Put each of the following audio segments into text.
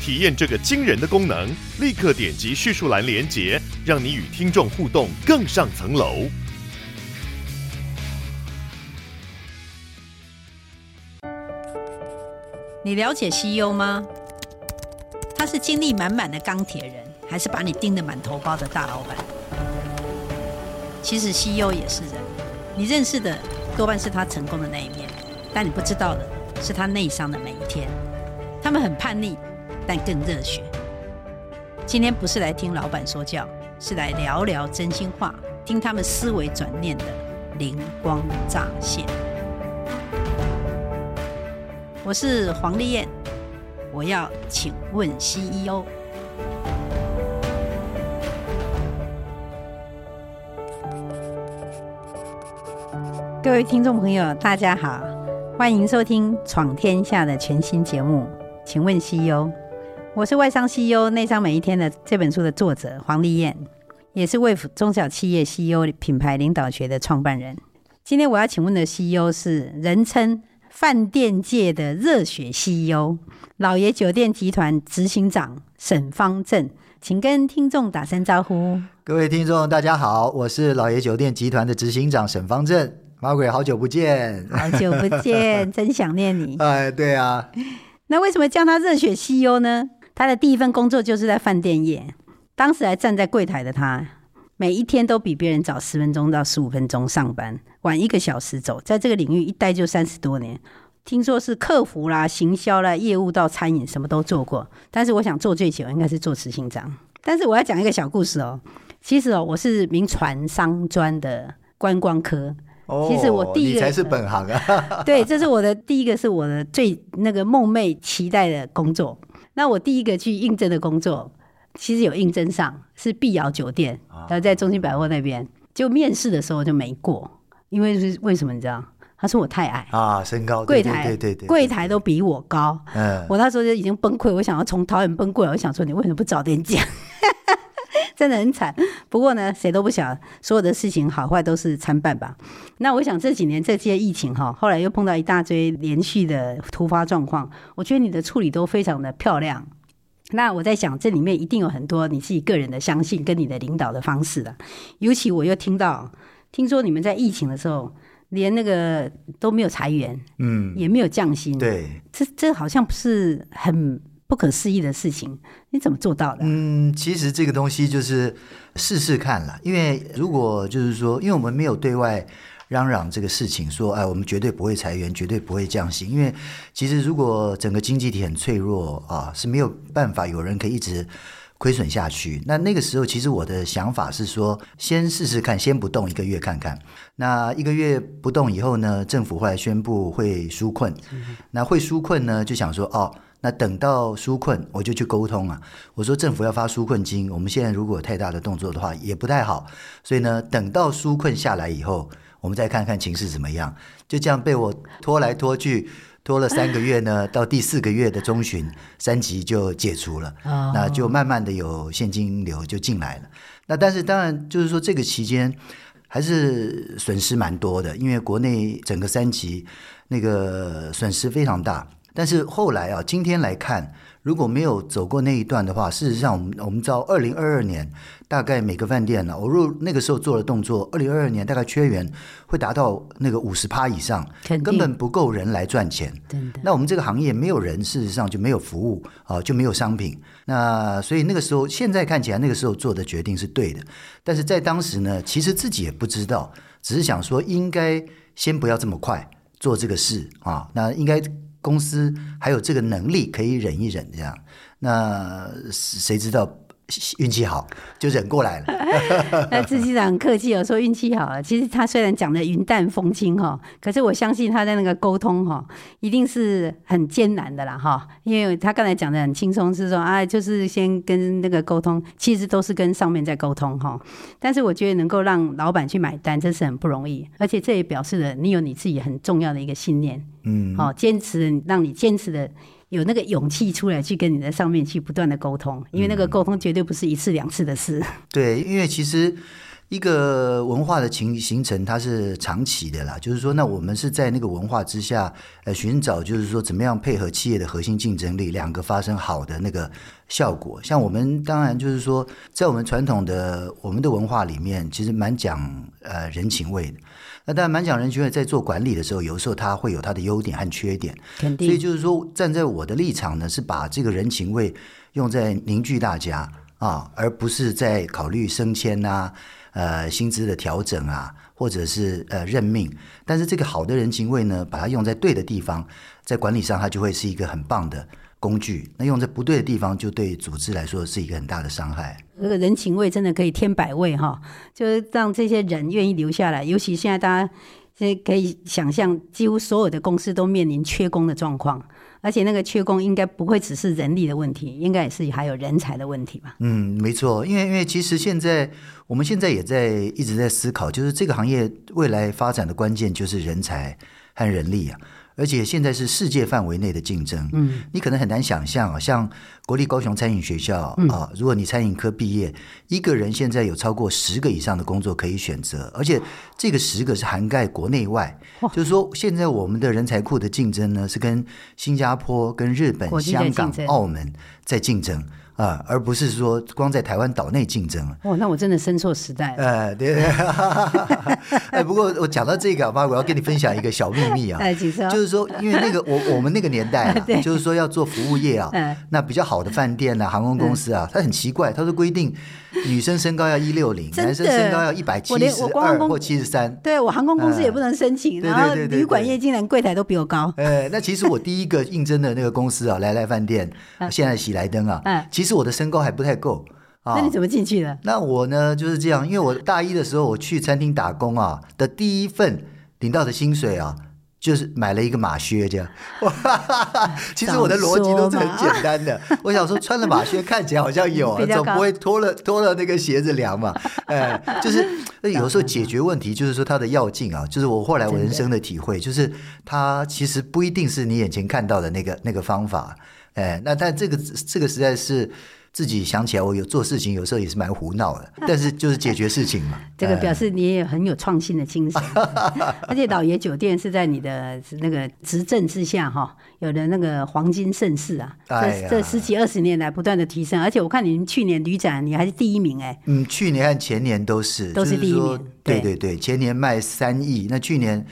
体验这个惊人的功能，立刻点击叙述栏连接，让你与听众互动更上层楼。你了解 CEO 吗？他是精力满满的钢铁人，还是把你盯得满头包的大老板？其实 CEO 也是人，你认识的多半是他成功的那一面，但你不知道的是他内伤的每一天。他们很叛逆，但更热血。今天不是来听老板说教，是来聊聊真心话，听他们思维转念的灵光乍现。我是黄丽燕，我要请问 CEO。各位听众朋友，大家好，欢迎收听《闯天下》的全新节目，请问 CEO。我是外商 CEO 内商每一天的这本书的作者黄丽燕，也是为中小企业 CEO 品牌领导学的创办人。今天我要请问的 CEO 是人称。饭店界的热血 CEO，老爷酒店集团执行长沈方正，请跟听众打声招呼。各位听众，大家好，我是老爷酒店集团的执行长沈方正。Margaret，好久不见，好久不见，真想念你。哎，对啊。那为什么叫他热血 CEO 呢？他的第一份工作就是在饭店业，当时还站在柜台的他。每一天都比别人早十分钟到十五分钟上班，晚一个小时走，在这个领域一待就三十多年。听说是客服啦、行销啦、业务到餐饮，什么都做过。但是我想做最久应该是做执行长。但是我要讲一个小故事哦。其实哦，我是名传商专的观光科。哦，其实我第一个你才是本行啊。对，这是我的第一个，是我的最那个梦寐期待的工作。那我第一个去应征的工作。其实有应征上，是碧瑶酒店，然后在中心百货那边，就面试的时候就没过，因为是为什么你知道？他说我太矮啊，身高，柜台对对对，柜台都比我高，嗯，我那时候就已经崩溃，我想要从桃园奔过来，我想说你为什么不早点讲？真的很惨。不过呢，谁都不想，所有的事情好坏都是参半吧。那我想这几年这些疫情哈，后来又碰到一大堆连续的突发状况，我觉得你的处理都非常的漂亮。那我在想，这里面一定有很多你自己个人的相信跟你的领导的方式了。尤其我又听到，听说你们在疫情的时候，连那个都没有裁员，嗯，也没有降薪，对，这这好像不是很不可思议的事情。你怎么做到的？嗯，其实这个东西就是试试看了，因为如果就是说，因为我们没有对外。嚷嚷这个事情，说哎，我们绝对不会裁员，绝对不会降薪。因为其实如果整个经济体很脆弱啊，是没有办法有人可以一直亏损下去。那那个时候，其实我的想法是说，先试试看，先不动一个月看看。那一个月不动以后呢，政府后来宣布会纾困。那会纾困呢，就想说哦，那等到纾困，我就去沟通啊。我说政府要发纾困金，我们现在如果有太大的动作的话，也不太好。所以呢，等到纾困下来以后。我们再看看情势怎么样，就这样被我拖来拖去，拖了三个月呢，到第四个月的中旬，三级就解除了，那就慢慢的有现金流就进来了。那但是当然就是说这个期间还是损失蛮多的，因为国内整个三级那个损失非常大。但是后来啊，今天来看。如果没有走过那一段的话，事实上，我们我们知道，二零二二年大概每个饭店呢，我如那个时候做的动作，二零二二年大概缺员会达到那个五十趴以上，根本不够人来赚钱。那我们这个行业没有人，事实上就没有服务啊，就没有商品。那所以那个时候，现在看起来那个时候做的决定是对的，但是在当时呢，其实自己也不知道，只是想说应该先不要这么快做这个事啊，那应该。公司还有这个能力可以忍一忍，这样，那谁知道运气好，就忍过来了。那自机长很客气哦，说运气好了。其实他虽然讲的云淡风轻哈，可是我相信他在那个沟通哈，一定是很艰难的啦哈。因为他刚才讲的很轻松，是说啊，就是先跟那个沟通，其实都是跟上面在沟通哈。但是我觉得能够让老板去买单，这是很不容易，而且这也表示了你有你自己很重要的一个信念，嗯，好，坚持让你坚持的。有那个勇气出来去跟你在上面去不断的沟通，因为那个沟通绝对不是一次两次的事。对，因为其实一个文化的形形成它是长期的啦，就是说，那我们是在那个文化之下，呃，寻找就是说怎么样配合企业的核心竞争力，两个发生好的那个效果。像我们当然就是说，在我们传统的我们的文化里面，其实蛮讲呃人情味的。那当然，蛮讲人情味，在做管理的时候，有时候他会有他的优点和缺点。肯定。所以就是说，站在我的立场呢，是把这个人情味用在凝聚大家啊，而不是在考虑升迁啊、呃薪资的调整啊，或者是呃任命。但是这个好的人情味呢，把它用在对的地方，在管理上，它就会是一个很棒的工具。那用在不对的地方，就对组织来说是一个很大的伤害。这个人情味真的可以添百味哈，就是让这些人愿意留下来。尤其现在大家现在可以想象，几乎所有的公司都面临缺工的状况，而且那个缺工应该不会只是人力的问题，应该也是还有人才的问题吧？嗯，没错，因为因为其实现在我们现在也在一直在思考，就是这个行业未来发展的关键就是人才和人力啊。而且现在是世界范围内的竞争，嗯，你可能很难想象啊，像国立高雄餐饮学校啊，如果你餐饮科毕业，一个人现在有超过十个以上的工作可以选择，而且这个十个是涵盖国内外，就是说现在我们的人才库的竞争呢，是跟新加坡、跟日本、香港、澳门在竞争。啊，而不是说光在台湾岛内竞争了。哦，那我真的生错时代了。呃，对。哎，不过我讲到这个，妈，我要跟你分享一个小秘密啊。哎，请说。就是说，因为那个我我们那个年代啊，就是说要做服务业啊，那比较好的饭店啊、航空公司啊，它很奇怪，它是规定。女生身高要一六零，男生身高要一百七十二或七十三。对，我航空公司也不能申请，然后旅馆业竟然柜台都比我高。哎，那其实我第一个应征的那个公司啊，来来饭店，现在喜来登啊，其实我的身高还不太够啊。那你怎么进去的？那我呢就是这样，因为我大一的时候我去餐厅打工啊，的第一份领到的薪水啊。就是买了一个马靴，这样。其实我的逻辑都是很简单的。我想说，穿了马靴看起来好像有，总不会脱了脱了那个鞋子凉嘛。哎，就是有时候解决问题，就是说它的要劲啊。就是我后来我人生的体会，就是它其实不一定是你眼前看到的那个那个方法。哎，那但这个这个实在是。自己想起来，我有做事情，有时候也是蛮胡闹的，但是就是解决事情嘛。这个表示你也很有创新的精神，而且老爷酒店是在你的那个执政之下哈，有的那个黄金盛世啊，这这十几二十年来不断的提升，而且我看你们去年旅展你还是第一名哎。嗯，去年和前年都是都是第一名，对对对，前年卖三亿，那去年。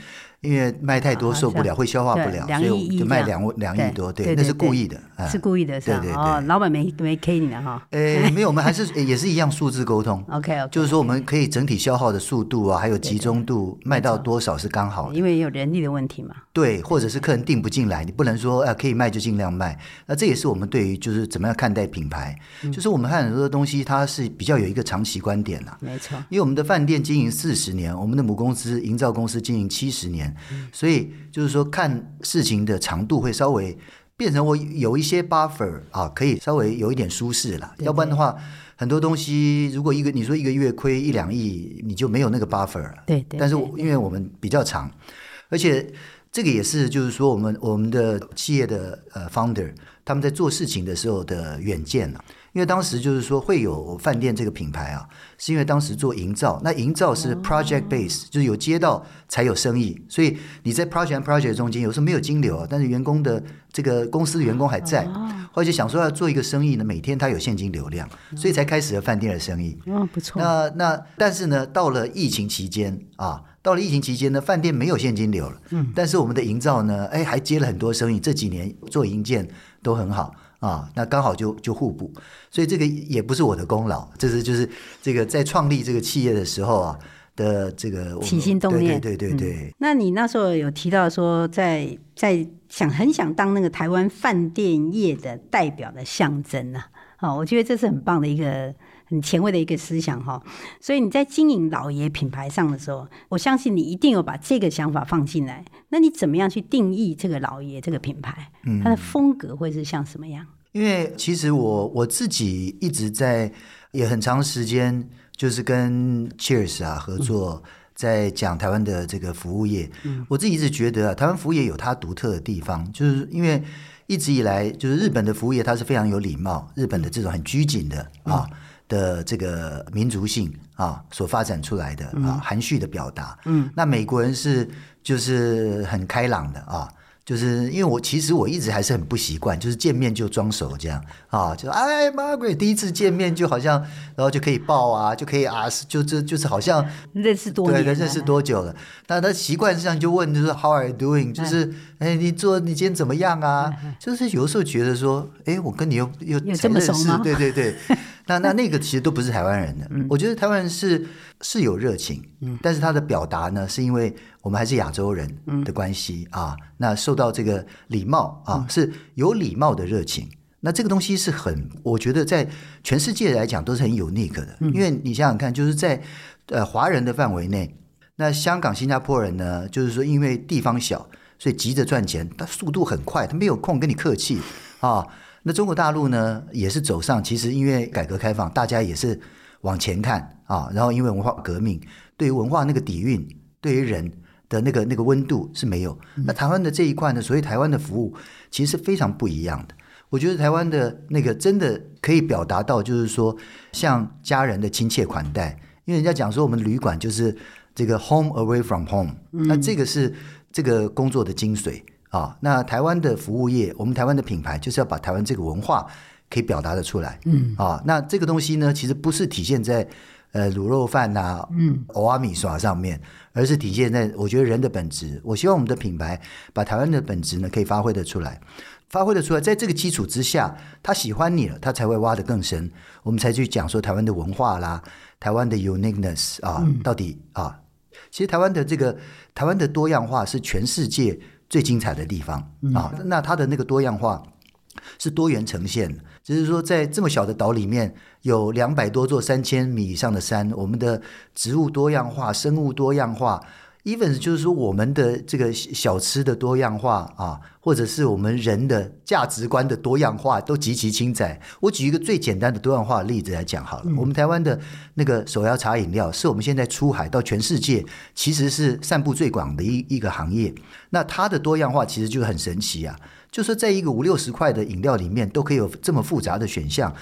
因为卖太多受不了，会消化不了，所以就卖两两亿多。对，那是故意的，是故意的，是吧？哦，老板没没 K 你的哈？诶，没有，我们还是也是一样数字沟通。OK，就是说我们可以整体消耗的速度啊，还有集中度，卖到多少是刚好的。因为有人力的问题嘛。对，或者是客人订不进来，你不能说啊可以卖就尽量卖。那这也是我们对于就是怎么样看待品牌，就是我们看很多的东西，它是比较有一个长期观点啦。没错，因为我们的饭店经营四十年，我们的母公司营造公司经营七十年，所以。就是说，看事情的长度会稍微变成我有一些 buffer 啊，可以稍微有一点舒适了。要不然的话，很多东西如果一个你说一个月亏一两亿，你就没有那个 buffer 了。对对。但是因为我们比较长，而且这个也是就是说我们我们的企业的呃 founder 他们在做事情的时候的远见了。因为当时就是说会有饭店这个品牌啊，是因为当时做营造，那营造是 project base，就是有街道才有生意，所以你在 project project 中间有时候没有金流啊，但是员工的这个公司的员工还在，或者想说要做一个生意呢，每天他有现金流量，所以才开始了饭店的生意。嗯，不错。那那但是呢，到了疫情期间啊，到了疫情期间呢，饭店没有现金流了，嗯，但是我们的营造呢，哎，还接了很多生意，这几年做营建都很好。啊，那刚好就就互补，所以这个也不是我的功劳，这是就是这个在创立这个企业的时候啊的这个起心动念，对对对对，对、嗯。那你那时候有提到说在，在在想很想当那个台湾饭店业的代表的象征啊，好，我觉得这是很棒的一个很前卫的一个思想哈。所以你在经营老爷品牌上的时候，我相信你一定有把这个想法放进来。那你怎么样去定义这个老爷这个品牌？它的风格会是像什么样？因为其实我我自己一直在也很长时间，就是跟 Cheers 啊合作，在讲台湾的这个服务业。嗯，我自己一直觉得啊，台湾服务业有它独特的地方，就是因为一直以来就是日本的服务业，它是非常有礼貌，日本的这种很拘谨的啊的这个民族性啊所发展出来的啊含蓄的表达。嗯，那美国人是就是很开朗的啊。就是因为我其实我一直还是很不习惯，就是见面就装熟这样啊，就哎，Margaret 第一次见面就好像，然后就可以抱啊，就可以啊，就这就，就是好像认识多年，对，认识多久了？那他习惯上就问，就是 How are you doing？就是哎，你做你今天怎么样啊？就是有时候觉得说，哎，我跟你又又这么熟吗？对对对。那那那个其实都不是台湾人的，我觉得台湾人是是有热情，但是他的表达呢，是因为我们还是亚洲人的关系啊，那受到这个礼貌啊，是有礼貌的热情。那这个东西是很，我觉得在全世界来讲都是很 unique 的，因为你想想看，就是在呃华人的范围内，那香港、新加坡人呢，就是说因为地方小，所以急着赚钱，他速度很快，他没有空跟你客气啊。那中国大陆呢，也是走上，其实因为改革开放，大家也是往前看啊，然后因为文化革命，对于文化那个底蕴，对于人的那个那个温度是没有。那台湾的这一块呢，所以台湾的服务其实是非常不一样的。我觉得台湾的那个真的可以表达到，就是说像家人的亲切款待，因为人家讲说我们旅馆就是这个 home away from home，那这个是这个工作的精髓。啊，那台湾的服务业，我们台湾的品牌就是要把台湾这个文化可以表达得出来。嗯，啊，那这个东西呢，其实不是体现在呃卤肉饭呐、啊，嗯，蚵仔米耍上面，而是体现在我觉得人的本质。我希望我们的品牌把台湾的本质呢可以发挥得出来，发挥得出来，在这个基础之下，他喜欢你了，他才会挖得更深，我们才去讲说台湾的文化啦，台湾的 uniqueness 啊，嗯、到底啊，其实台湾的这个台湾的多样化是全世界。最精彩的地方啊，那它的那个多样化是多元呈现，只是说在这么小的岛里面有两百多座三千米以上的山，我们的植物多样化、生物多样化。Even 就是说，我们的这个小吃的多样化啊，或者是我们人的价值观的多样化，都极其精彩。我举一个最简单的多样化的例子来讲好了。嗯、我们台湾的那个手摇茶饮料，是我们现在出海到全世界，其实是散布最广的一一个行业。那它的多样化其实就很神奇啊，就是在一个五六十块的饮料里面，都可以有这么复杂的选项。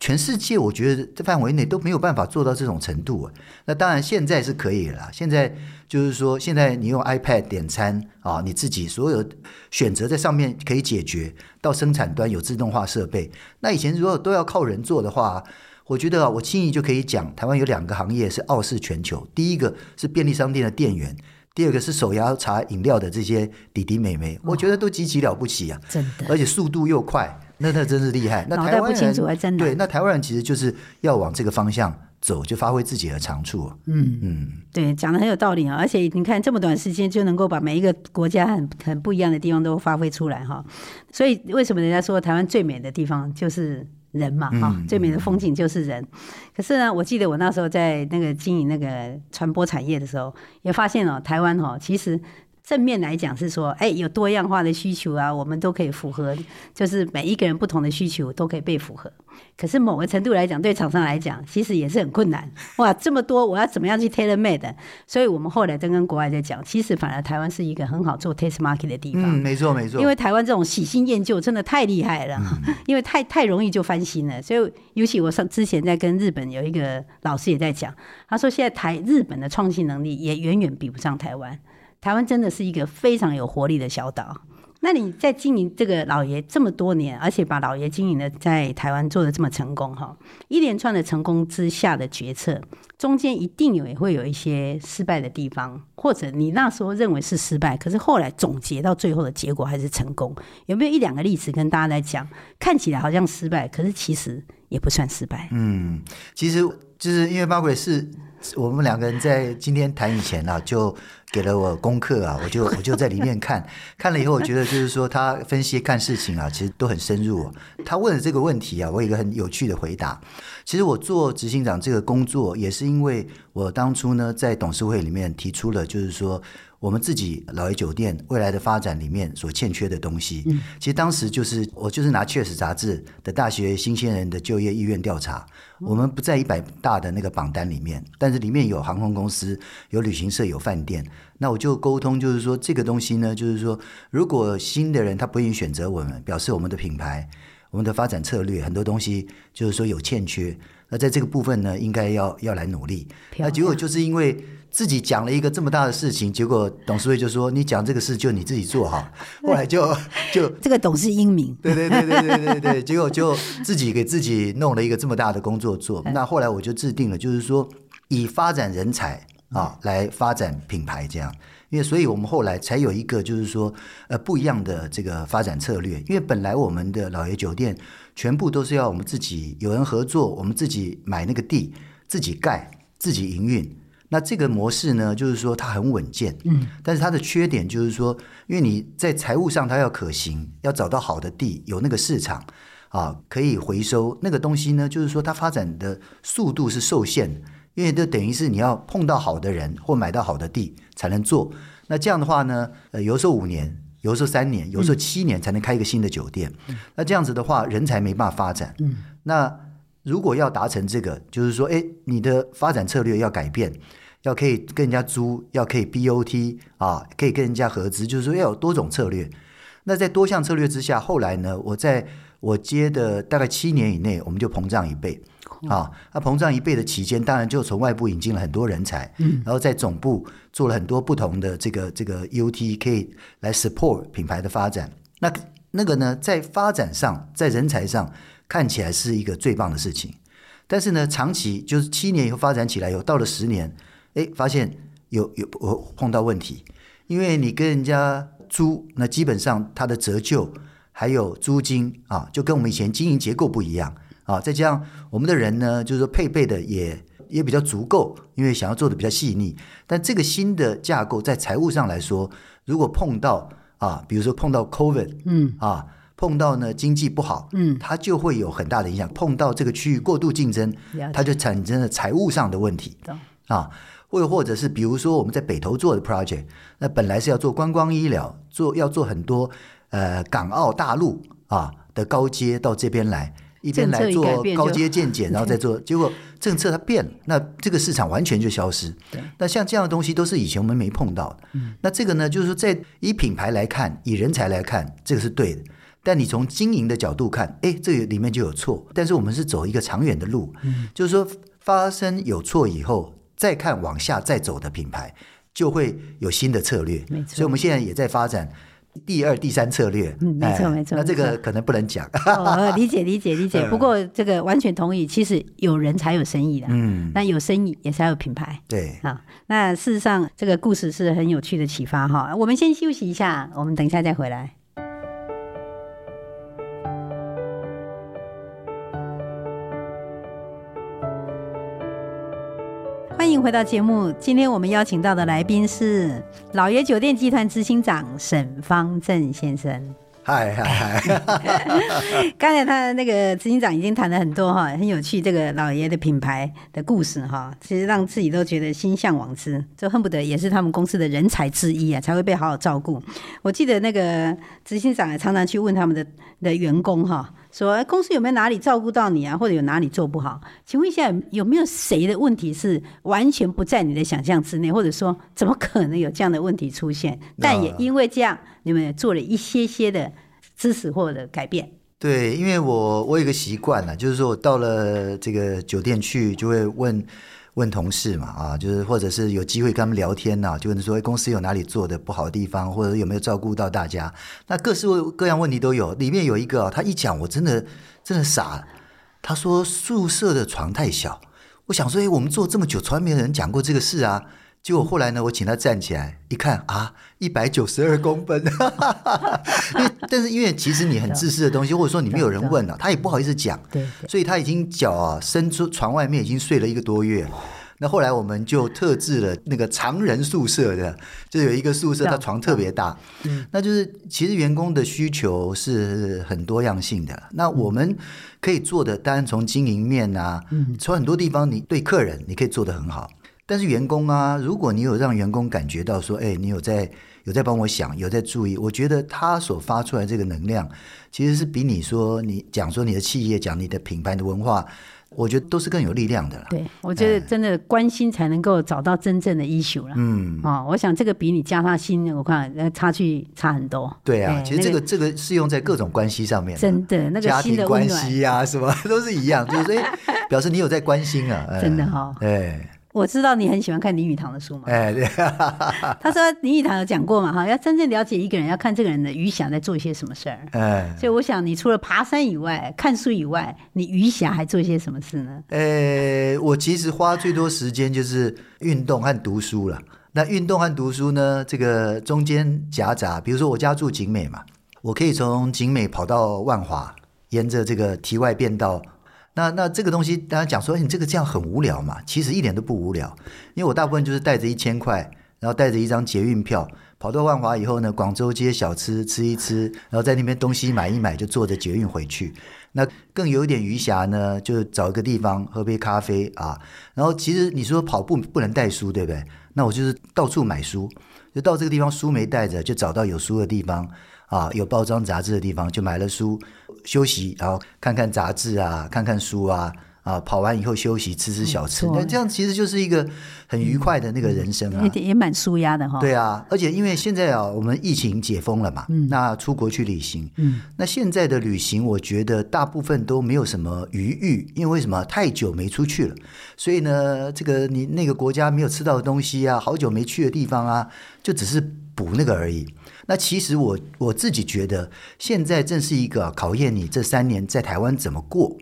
全世界我觉得这范围内都没有办法做到这种程度。啊那当然现在是可以了。现在就是说，现在你用 iPad 点餐啊，你自己所有选择在上面可以解决。到生产端有自动化设备。那以前如果都要靠人做的话，我觉得我轻易就可以讲，台湾有两个行业是傲视全球。第一个是便利商店的店员，第二个是手摇茶饮料的这些弟弟妹妹。我觉得都极其了不起啊，真的，而且速度又快。那那真是厉害。那台湾人对，那台湾人其实就是要往这个方向走，就发挥自己的长处。嗯嗯，对，讲的很有道理啊。而且你看这么短时间就能够把每一个国家很很不一样的地方都发挥出来哈。所以为什么人家说台湾最美的地方就是人嘛？哈、嗯，最美的风景就是人。可是呢，我记得我那时候在那个经营那个传播产业的时候，也发现哦，台湾哦，其实。正面来讲是说，哎，有多样化的需求啊，我们都可以符合，就是每一个人不同的需求都可以被符合。可是某个程度来讲，对厂商来讲，其实也是很困难。哇，这么多，我要怎么样去 tailor made？所以我们后来在跟国外在讲，其实反而台湾是一个很好做 test market 的地方。嗯，没错没错。因为台湾这种喜新厌旧真的太厉害了，嗯、因为太太容易就翻新了。所以尤其我上之前在跟日本有一个老师也在讲，他说现在台日本的创新能力也远远比不上台湾。台湾真的是一个非常有活力的小岛。那你在经营这个老爷这么多年，而且把老爷经营的在台湾做的这么成功哈，一连串的成功之下的决策，中间一定也会有一些失败的地方，或者你那时候认为是失败，可是后来总结到最后的结果还是成功。有没有一两个例子跟大家来讲？看起来好像失败，可是其实也不算失败。嗯，其实就是因为八鬼是。我们两个人在今天谈以前啊，就给了我功课啊，我就我就在里面看 看了以后，我觉得就是说他分析看事情啊，其实都很深入。他问的这个问题啊，我有一个很有趣的回答。其实我做执行长这个工作，也是因为我当初呢在董事会里面提出了，就是说。我们自己老爷酒店未来的发展里面所欠缺的东西，嗯、其实当时就是我就是拿《Cheers》杂志的大学新鲜人的就业意愿调查，嗯、我们不在一百大的那个榜单里面，但是里面有航空公司、有旅行社、有饭店，那我就沟通，就是说这个东西呢，就是说如果新的人他不愿意选择我们，表示我们的品牌、我们的发展策略很多东西就是说有欠缺，那在这个部分呢，应该要要来努力。那结果就是因为。自己讲了一个这么大的事情，结果董事会就说：“你讲这个事就你自己做好。”后来就就这个董事英明，对对对对对对对，结果就自己给自己弄了一个这么大的工作做。那后来我就制定了，就是说以发展人才啊来发展品牌，这样。因为所以我们后来才有一个就是说呃不一样的这个发展策略。因为本来我们的老爷酒店全部都是要我们自己有人合作，我们自己买那个地，自己盖，自己营运。那这个模式呢，就是说它很稳健，嗯，但是它的缺点就是说，因为你在财务上它要可行，要找到好的地，有那个市场啊，可以回收那个东西呢，就是说它发展的速度是受限的，因为这等于是你要碰到好的人或买到好的地才能做。那这样的话呢，呃，有时候五年，有时候三年，有时候七年才能开一个新的酒店。嗯，那这样子的话，人才没办法发展。嗯，那如果要达成这个，就是说，哎，你的发展策略要改变。要可以跟人家租，要可以 BOT 啊，可以跟人家合资，就是说要有多种策略。那在多项策略之下，后来呢，我在我接的大概七年以内，我们就膨胀一倍啊。那膨胀一倍的期间，当然就从外部引进了很多人才，嗯，然后在总部做了很多不同的这个这个 UT，可以来 support 品牌的发展。那那个呢，在发展上，在人才上看起来是一个最棒的事情，但是呢，长期就是七年以后发展起来，有到了十年。哎，发现有有我碰到问题，因为你跟人家租，那基本上它的折旧还有租金啊，就跟我们以前经营结构不一样啊。再加上我们的人呢，就是说配备的也也比较足够，因为想要做的比较细腻。但这个新的架构在财务上来说，如果碰到啊，比如说碰到 COVID，嗯啊，碰到呢经济不好，嗯，它就会有很大的影响。碰到这个区域过度竞争，它就产生了财务上的问题啊。或或者是比如说我们在北投做的 project，那本来是要做观光医疗，做要做很多呃港澳大陆啊的高阶到这边来，一边来做高阶健检，然后再做，结果政策它变了，那这个市场完全就消失。对，那像这样的东西都是以前我们没碰到的。嗯，那这个呢，就是说在以品牌来看，以人才来看，这个是对的。但你从经营的角度看，哎，这个里面就有错。但是我们是走一个长远的路，嗯，就是说发生有错以后。再看往下再走的品牌，就会有新的策略。没错，所以我们现在也在发展第二、第三策略。嗯，没错，没错。那这个可能不能讲。哦，理解，理解，理解。不过这个完全同意。其实有人才有生意的。嗯。那有生意也才有品牌。对。啊，那事实上这个故事是很有趣的启发哈。我们先休息一下，我们等一下再回来。欢迎回到节目。今天我们邀请到的来宾是老爷酒店集团执行长沈方正先生。嗨嗨嗨！刚才他的那个执行长已经谈了很多哈，很有趣这个老爷的品牌的故事哈，其实让自己都觉得心向往之，就恨不得也是他们公司的人才之一啊，才会被好好照顾。我记得那个执行长也常常去问他们的的员工哈。说公司有没有哪里照顾到你啊，或者有哪里做不好？请问一下，有没有谁的问题是完全不在你的想象之内，或者说怎么可能有这样的问题出现？但也因为这样，你们做了一些些的知识或者改变。对，因为我我有个习惯了，就是说我到了这个酒店去，就会问。问同事嘛，啊，就是或者是有机会跟他们聊天呐、啊，就问说公司有哪里做的不好的地方，或者有没有照顾到大家，那各式各样问题都有。里面有一个、啊，他一讲我真的真的傻，他说宿舍的床太小，我想说，哎，我们做这么久，从来没有人讲过这个事啊。结果后来呢，我请他站起来一看啊，一百九十二公分，因为但是因为其实你很自私的东西，或者说你没有人问啊，他也不好意思讲，所以他已经脚啊伸出床外面，已经睡了一个多月。那后来我们就特制了那个常人宿舍的，就有一个宿舍，它床特别大。嗯，那就是其实员工的需求是很多样性的。那我们可以做的，当然从经营面啊，从很多地方，你对客人你可以做得很好。但是员工啊，如果你有让员工感觉到说，哎，你有在有在帮我想，有在注意，我觉得他所发出来这个能量，其实是比你说你讲说你的企业讲你的品牌的文化。我觉得都是更有力量的了。对，我觉得真的关心才能够找到真正的 issue 了。嗯，哦，我想这个比你加他心，我看那差距差很多。对啊，其实这个这个适用在各种关系上面。真的，那个家庭关系呀，什么 都是一样，就是表示你有在关心啊。真的哈。对。我知道你很喜欢看林语堂的书嘛？哎，对。他说林语堂有讲过嘛？哈，要真正了解一个人，要看这个人的余暇在做一些什么事儿。哎，所以我想，你除了爬山以外，看书以外，你余暇还做一些什么事呢？呃，我其实花最多时间就是运动和读书了。那运动和读书呢，这个中间夹杂，比如说我家住景美嘛，我可以从景美跑到万华，沿着这个堤外便道。那那这个东西，大家讲说，你这个这样很无聊嘛？其实一点都不无聊，因为我大部分就是带着一千块，然后带着一张捷运票，跑到万华以后呢，广州街小吃吃一吃，然后在那边东西买一买，就坐着捷运回去。那更有一点余暇呢，就找一个地方喝杯咖啡啊。然后其实你说跑步不能带书，对不对？那我就是到处买书，就到这个地方书没带着，就找到有书的地方。啊，有包装杂志的地方就买了书，休息，然后看看杂志啊，看看书啊，啊，跑完以后休息，吃吃小吃，那这样其实就是一个很愉快的那个人生啊，也也蛮舒压的哈。对啊，而且因为现在啊，我们疫情解封了嘛，嗯，那出国去旅行，嗯，那现在的旅行，我觉得大部分都没有什么余裕，因为为什么？太久没出去了，所以呢，这个你那个国家没有吃到的东西啊，好久没去的地方啊，就只是补那个而已。那其实我我自己觉得，现在正是一个考验你这三年在台湾怎么过，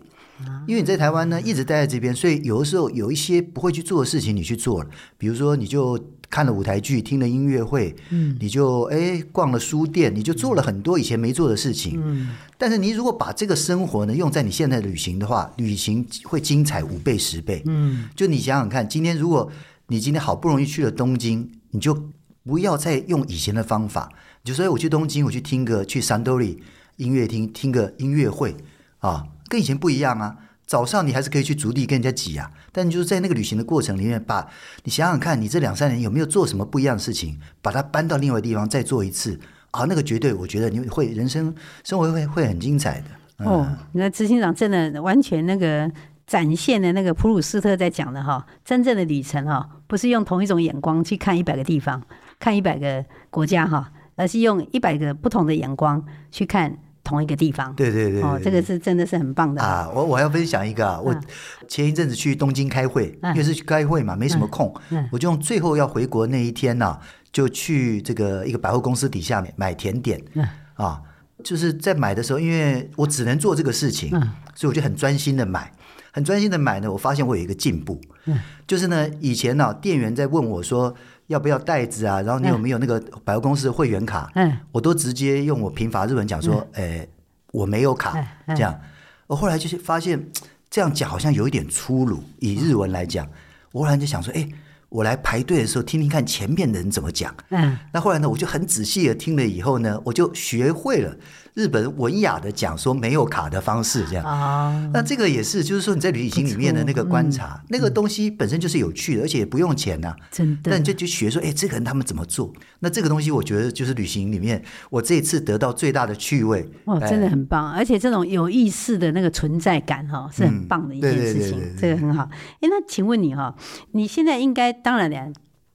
因为你在台湾呢一直待在这边，所以有的时候有一些不会去做的事情你去做了，比如说你就看了舞台剧，听了音乐会，嗯，你就哎逛了书店，你就做了很多以前没做的事情，嗯，但是你如果把这个生活呢用在你现在的旅行的话，旅行会精彩五倍十倍，嗯，就你想想看，今天如果你今天好不容易去了东京，你就不要再用以前的方法。就说我去东京，我去听个去 Sandori 音乐厅听个音乐会啊，跟以前不一样啊。早上你还是可以去足地跟人家挤啊，但你就是在那个旅行的过程里面，把你想想看，你这两三年有没有做什么不一样的事情，把它搬到另外地方再做一次啊，那个绝对我觉得你会人生生活会会很精彩的。嗯、哦，那执行长真的完全那个展现的那个普鲁斯特在讲的哈，真正的旅程哈，不是用同一种眼光去看一百个地方，看一百个国家哈。而是用一百个不同的眼光去看同一个地方。对对对，对，哦，这个是真的是很棒的啊！我我要分享一个啊，我前一阵子去东京开会，因为是去开会嘛，没什么空，我就用最后要回国那一天呢，就去这个一个百货公司底下买甜点。啊，就是在买的时候，因为我只能做这个事情，所以我就很专心的买，很专心的买呢。我发现我有一个进步，就是呢，以前呢，店员在问我说。要不要袋子啊？然后你有没有那个百货公司的会员卡？嗯，我都直接用我贫乏日文讲说，哎、欸，我没有卡，这样。我后来就是发现这样讲好像有一点粗鲁，以日文来讲，我忽然就想说，哎、欸，我来排队的时候听听看前面的人怎么讲。嗯，那后来呢，我就很仔细的听了以后呢，我就学会了。日本文雅的讲说没有卡的方式这样啊，那这个也是，就是说你在旅行里面的那个观察，那个东西本身就是有趣的，而且也不用钱呐，真的。那你就就学说，哎，这个人他们怎么做？那这个东西我觉得就是旅行里面我这一次得到最大的趣味哦，真的很棒，而且这种有意识的那个存在感哈，是很棒的一件事情，这个很好。哎，那请问你哈，你现在应该当然了。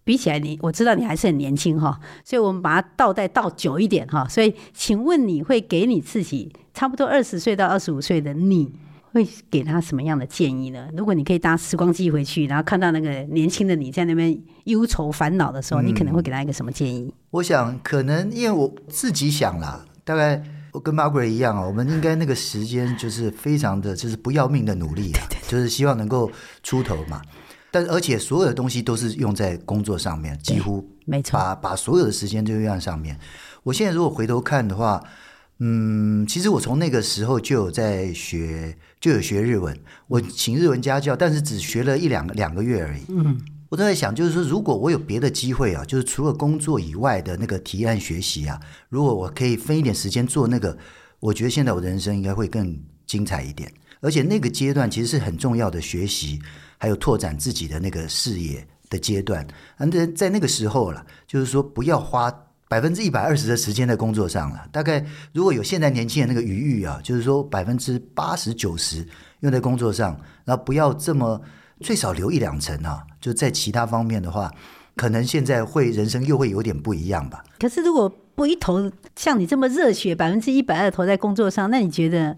比起来，你我知道你还是很年轻哈，所以我们把它倒带倒久一点哈。所以，请问你会给你自己差不多二十岁到二十五岁的你会给他什么样的建议呢？如果你可以搭时光机回去，然后看到那个年轻的你在那边忧愁烦恼的时候，你可能会给他一个什么建议？我想，可能因为我自己想啦，大概我跟 Margaret 一样啊，我们应该那个时间就是非常的就是不要命的努力，就是希望能够出头嘛。但而且所有的东西都是用在工作上面，几乎没错，把把所有的时间都用在上面。我现在如果回头看的话，嗯，其实我从那个时候就有在学，就有学日文。我请日文家教，但是只学了一两个两个月而已。嗯，我都在想，就是说，如果我有别的机会啊，就是除了工作以外的那个提案学习啊，如果我可以分一点时间做那个，我觉得现在我的人生应该会更精彩一点。而且那个阶段其实是很重要的学习，还有拓展自己的那个视野的阶段。嗯，在在那个时候了，就是说不要花。百分之一百二十的时间在工作上了，大概如果有现在年轻人那个余裕啊，就是说百分之八十九十用在工作上，然后不要这么最少留一两成啊，就在其他方面的话，可能现在会人生又会有点不一样吧。可是如果不一头像你这么热血，百分之一百二投在工作上，那你觉得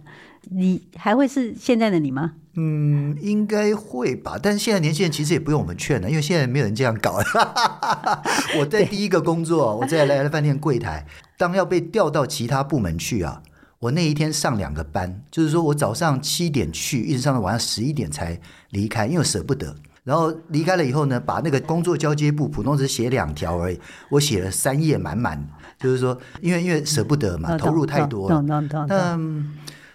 你还会是现在的你吗？嗯，应该会吧。但是现在年轻人其实也不用我们劝了，因为现在没有人这样搞。我在第一个工作，我在来来饭店柜台，当要被调到其他部门去啊，我那一天上两个班，就是说我早上七点去，一直上到晚上十一点才离开，因为舍不得。然后离开了以后呢，把那个工作交接簿普通只写两条而已，我写了三页满满，就是说，因为因为舍不得嘛，投入太多。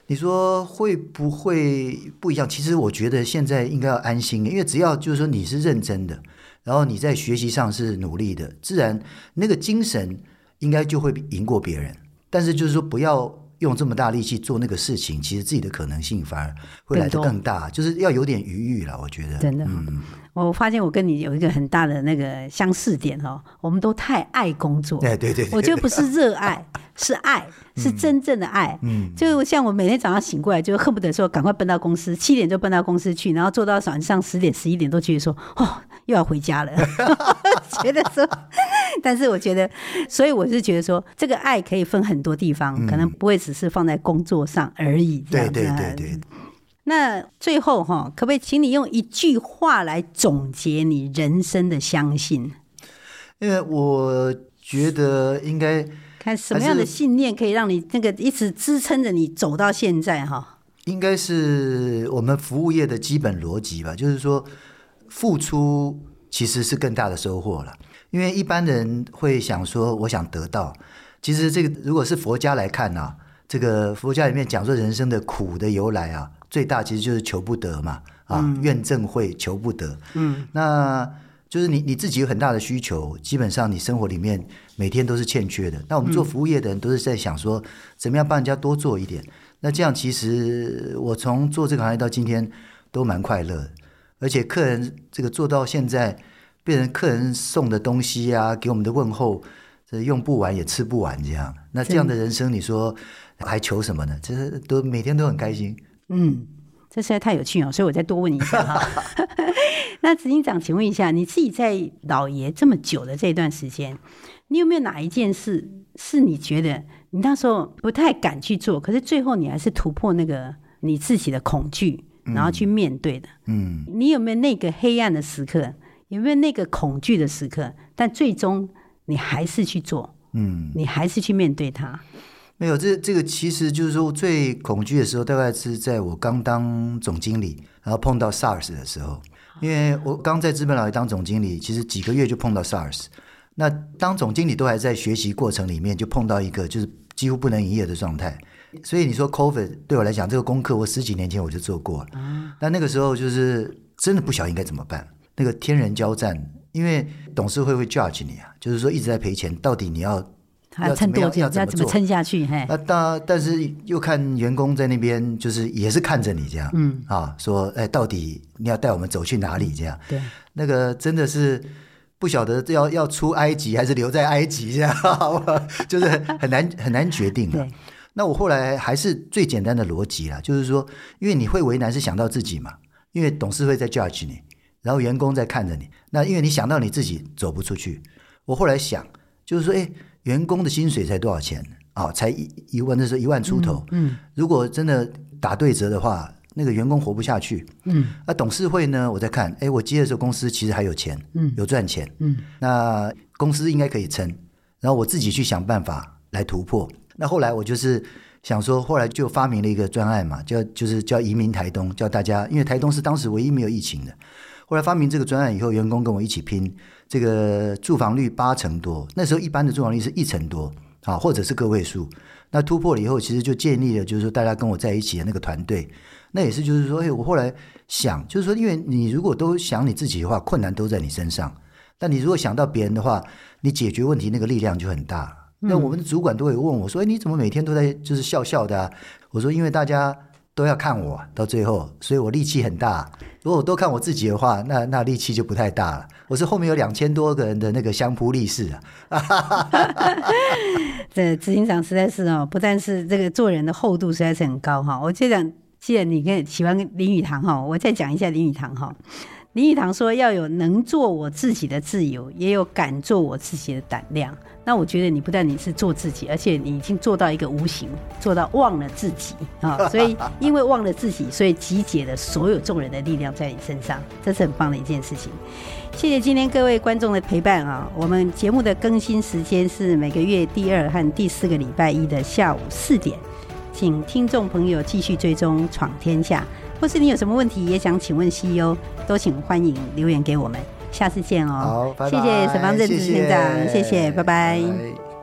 你说会不会不一样？其实我觉得现在应该要安心，因为只要就是说你是认真的，然后你在学习上是努力的，自然那个精神应该就会赢过别人。但是就是说不要用这么大力气做那个事情，其实自己的可能性反而会来得更大。就是要有点余裕了，我觉得。真的，嗯，我发现我跟你有一个很大的那个相似点哦，我们都太爱工作。对对对，我觉得不是 热爱，是爱。是真正的爱，嗯，就像我每天早上醒过来，就恨不得说赶快奔到公司，七点就奔到公司去，然后做到晚上十点、十一点都觉得说，哦，又要回家了，觉得说，但是我觉得，所以我是觉得说，这个爱可以分很多地方，可能不会只是放在工作上而已。对对对对。那最后哈，可不可以请你用一句话来总结你人生的相信？因为我觉得应该。看什么样的信念可以让你那个一直支撑着你走到现在哈？应该是我们服务业的基本逻辑吧，就是说付出其实是更大的收获了。因为一般人会想说，我想得到，其实这个如果是佛家来看呢、啊，这个佛家里面讲说人生的苦的由来啊，最大其实就是求不得嘛，啊，怨憎会求不得，嗯，那。就是你你自己有很大的需求，基本上你生活里面每天都是欠缺的。那我们做服务业的人都是在想说，怎么样帮人家多做一点。那这样其实我从做这个行业到今天都蛮快乐的，而且客人这个做到现在，变成客人送的东西啊，给我们的问候，这用不完也吃不完这样。那这样的人生，你说还求什么呢？其实都每天都很开心。嗯。这实在太有趣了，所以我再多问一下哈。那执行长，请问一下，你自己在老爷这么久的这段时间，你有没有哪一件事是你觉得你那时候不太敢去做，可是最后你还是突破那个你自己的恐惧，然后去面对的？嗯，你有没有那个黑暗的时刻？有没有那个恐惧的时刻？但最终你还是去做，嗯，你还是去面对它。没有，这这个其实就是说最恐惧的时候，大概是在我刚当总经理，然后碰到 SARS 的时候。因为我刚在资本老爷当总经理，其实几个月就碰到 SARS。那当总经理都还在学习过程里面，就碰到一个就是几乎不能营业的状态。所以你说 COVID 对我来讲，这个功课我十几年前我就做过了。但那个时候就是真的不晓得应该怎么办，那个天人交战，因为董事会会 judge 你啊，就是说一直在赔钱，到底你要。要撑多久？要怎么撑下去？嘿，那但但是又看员工在那边，就是也是看着你这样，嗯啊，说哎，到底你要带我们走去哪里？这样，对，那个真的是不晓得要要出埃及还是留在埃及这样，就是很难很难决定了。那我后来还是最简单的逻辑啦，就是说，因为你会为难是想到自己嘛，因为董事会在 judge 你，然后员工在看着你，那因为你想到你自己走不出去，我后来想就是说，哎。员工的薪水才多少钱啊？才一一万，那时候一万出头。嗯，嗯，如果真的打对折的话，那个员工活不下去。嗯，那董事会呢？我在看，哎，我接的时候公司其实还有钱，嗯，有赚钱。嗯，那公司应该可以撑。然后我自己去想办法来突破。那后来我就是想说，后来就发明了一个专案嘛，叫就是叫移民台东，叫大家，因为台东是当时唯一没有疫情的。后来发明这个专案以后，员工跟我一起拼。这个住房率八成多，那时候一般的住房率是一成多啊，或者是个位数。那突破了以后，其实就建立了就是说大家跟我在一起的那个团队。那也是就是说，哎，我后来想，就是说，因为你如果都想你自己的话，困难都在你身上；但你如果想到别人的话，你解决问题那个力量就很大。那我们的主管都会问我说：“哎，你怎么每天都在就是笑笑的啊？”我说：“因为大家。”都要看我到最后，所以我力气很大。如果我都看我自己的话，那那力气就不太大了。我是后面有两千多个人的那个相扑力士啊。这执行长实在是哦，不但是这个做人的厚度实在是很高哈。我就讲，既然你跟喜欢林语堂哈，我再讲一下林语堂哈。林语堂说要有能做我自己的自由，也有敢做我自己的胆量。那我觉得你不但你是做自己，而且你已经做到一个无形，做到忘了自己啊！所以 因为忘了自己，所以集结了所有众人的力量在你身上，这是很棒的一件事情。谢谢今天各位观众的陪伴啊！我们节目的更新时间是每个月第二和第四个礼拜一的下午四点，请听众朋友继续追踪闯天下，或是你有什么问题也想请问 CEO，都请欢迎留言给我们。下次见哦！好，拜拜，谢谢沈方正执行长，谢谢。拜拜。